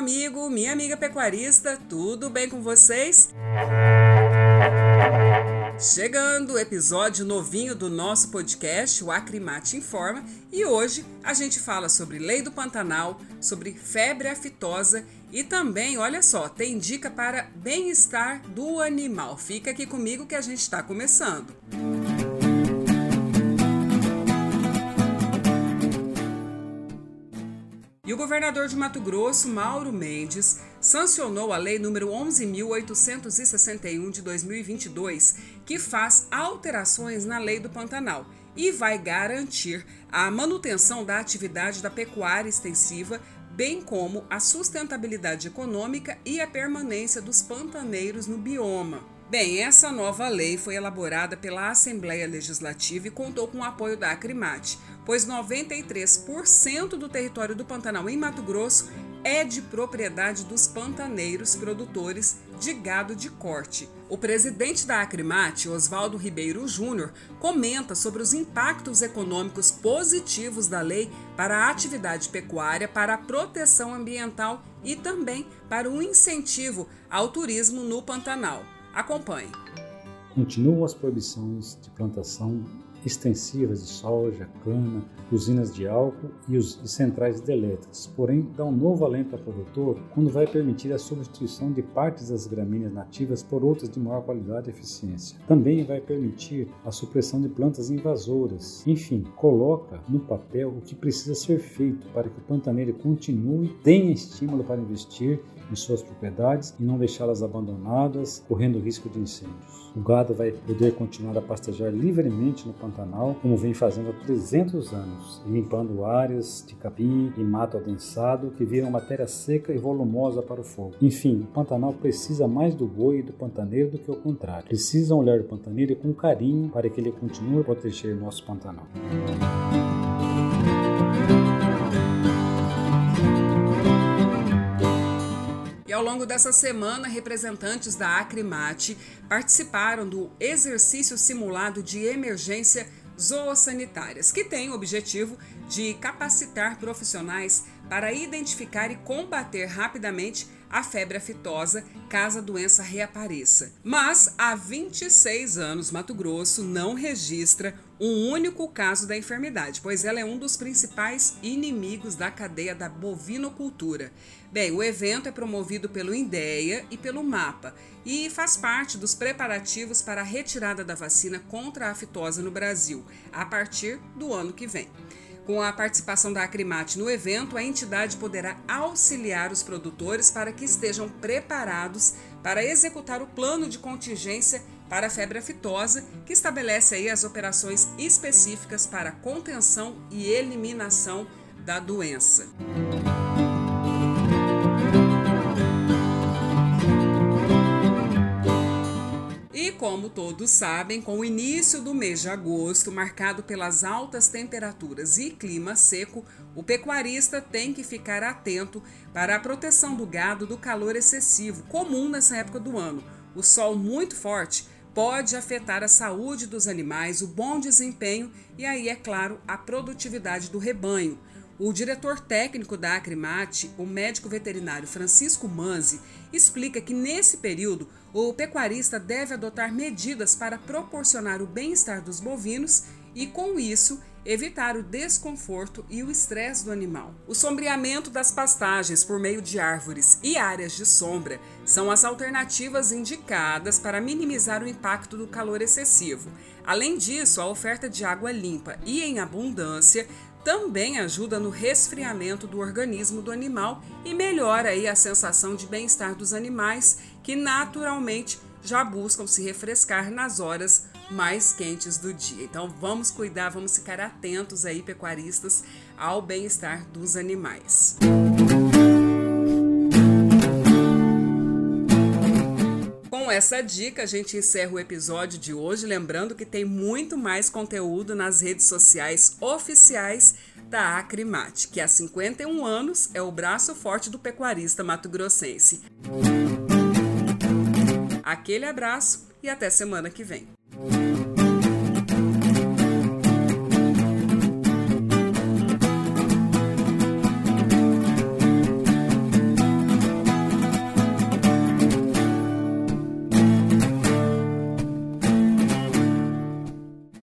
amigo, minha amiga pecuarista, tudo bem com vocês? Chegando o episódio novinho do nosso podcast, o Acrimate Informa, e hoje a gente fala sobre lei do Pantanal, sobre febre aftosa e também, olha só, tem dica para bem-estar do animal. Fica aqui comigo que a gente está começando. E o governador de Mato Grosso, Mauro Mendes, sancionou a Lei nº 11.861 de 2022, que faz alterações na Lei do Pantanal e vai garantir a manutenção da atividade da pecuária extensiva, bem como a sustentabilidade econômica e a permanência dos pantaneiros no bioma. Bem, essa nova lei foi elaborada pela Assembleia Legislativa e contou com o apoio da Acrimate, pois 93% do território do Pantanal em Mato Grosso é de propriedade dos pantaneiros produtores de gado de corte. O presidente da Acrimate, Oswaldo Ribeiro Júnior, comenta sobre os impactos econômicos positivos da lei para a atividade pecuária, para a proteção ambiental e também para o incentivo ao turismo no Pantanal. Acompanhe. Continuam as proibições de plantação extensivas de soja, cana, usinas de álcool e, os, e centrais hidrelétricas, porém dá um novo alento ao produtor quando vai permitir a substituição de partes das gramíneas nativas por outras de maior qualidade e eficiência. Também vai permitir a supressão de plantas invasoras. Enfim, coloca no papel o que precisa ser feito para que o pantaneiro continue, tenha estímulo para investir em suas propriedades e não deixá-las abandonadas, correndo risco de incêndios. O gado vai poder continuar a pastejar livremente no Pantanal, como vem fazendo há 300 anos, limpando áreas de capim e mato adensado que viram matéria seca e volumosa para o fogo. Enfim, o Pantanal precisa mais do boi e do pantaneiro do que o contrário. Precisam olhar o pantaneiro com carinho para que ele continue a proteger nosso Pantanal. Ao longo dessa semana, representantes da Acrimate participaram do exercício simulado de emergência zoossanitárias, que tem o objetivo de capacitar profissionais para identificar e combater rapidamente a febre aftosa caso a doença reapareça. Mas há 26 anos, Mato Grosso não registra um único caso da enfermidade, pois ela é um dos principais inimigos da cadeia da bovinocultura. Bem, o evento é promovido pelo INDEA e pelo MAPA e faz parte dos preparativos para a retirada da vacina contra a aftosa no Brasil, a partir do ano que vem. Com a participação da Acrimate no evento, a entidade poderá auxiliar os produtores para que estejam preparados para executar o plano de contingência para a febre aftosa, que estabelece aí as operações específicas para contenção e eliminação da doença. Como todos sabem, com o início do mês de agosto, marcado pelas altas temperaturas e clima seco, o pecuarista tem que ficar atento para a proteção do gado do calor excessivo, comum nessa época do ano. O sol muito forte pode afetar a saúde dos animais, o bom desempenho e aí, é claro, a produtividade do rebanho. O diretor técnico da Acrimate, o médico veterinário Francisco Manzi, explica que nesse período o pecuarista deve adotar medidas para proporcionar o bem-estar dos bovinos e, com isso, evitar o desconforto e o estresse do animal. O sombreamento das pastagens por meio de árvores e áreas de sombra são as alternativas indicadas para minimizar o impacto do calor excessivo. Além disso, a oferta de água limpa e em abundância também ajuda no resfriamento do organismo do animal e melhora aí a sensação de bem-estar dos animais que naturalmente já buscam se refrescar nas horas mais quentes do dia. Então vamos cuidar, vamos ficar atentos aí pecuaristas ao bem-estar dos animais. Com essa dica, a gente encerra o episódio de hoje. Lembrando que tem muito mais conteúdo nas redes sociais oficiais da Acrimate, que há 51 anos é o braço forte do pecuarista mato-grossense. Aquele abraço e até semana que vem.